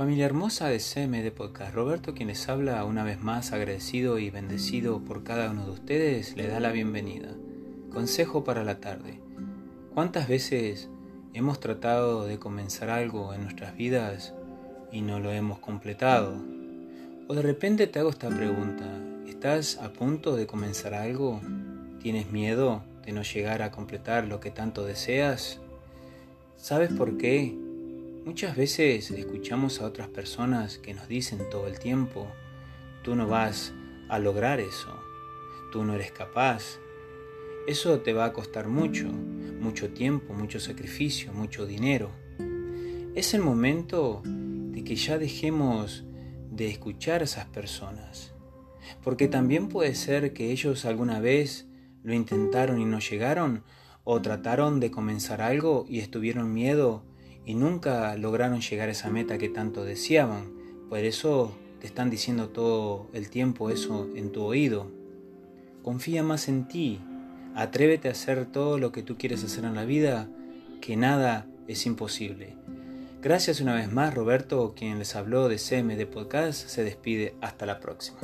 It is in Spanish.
Familia hermosa de CM de Podcast, Roberto quien les habla una vez más agradecido y bendecido por cada uno de ustedes, le da la bienvenida. Consejo para la tarde. ¿Cuántas veces hemos tratado de comenzar algo en nuestras vidas y no lo hemos completado? O de repente te hago esta pregunta, ¿estás a punto de comenzar algo? ¿Tienes miedo de no llegar a completar lo que tanto deseas? ¿Sabes por qué? Muchas veces escuchamos a otras personas que nos dicen todo el tiempo, tú no vas a lograr eso, tú no eres capaz, eso te va a costar mucho, mucho tiempo, mucho sacrificio, mucho dinero. Es el momento de que ya dejemos de escuchar a esas personas, porque también puede ser que ellos alguna vez lo intentaron y no llegaron, o trataron de comenzar algo y estuvieron miedo y nunca lograron llegar a esa meta que tanto deseaban. Por eso te están diciendo todo el tiempo eso en tu oído. Confía más en ti. Atrévete a hacer todo lo que tú quieres hacer en la vida, que nada es imposible. Gracias una vez más, Roberto, quien les habló de CM de Podcast, se despide. Hasta la próxima.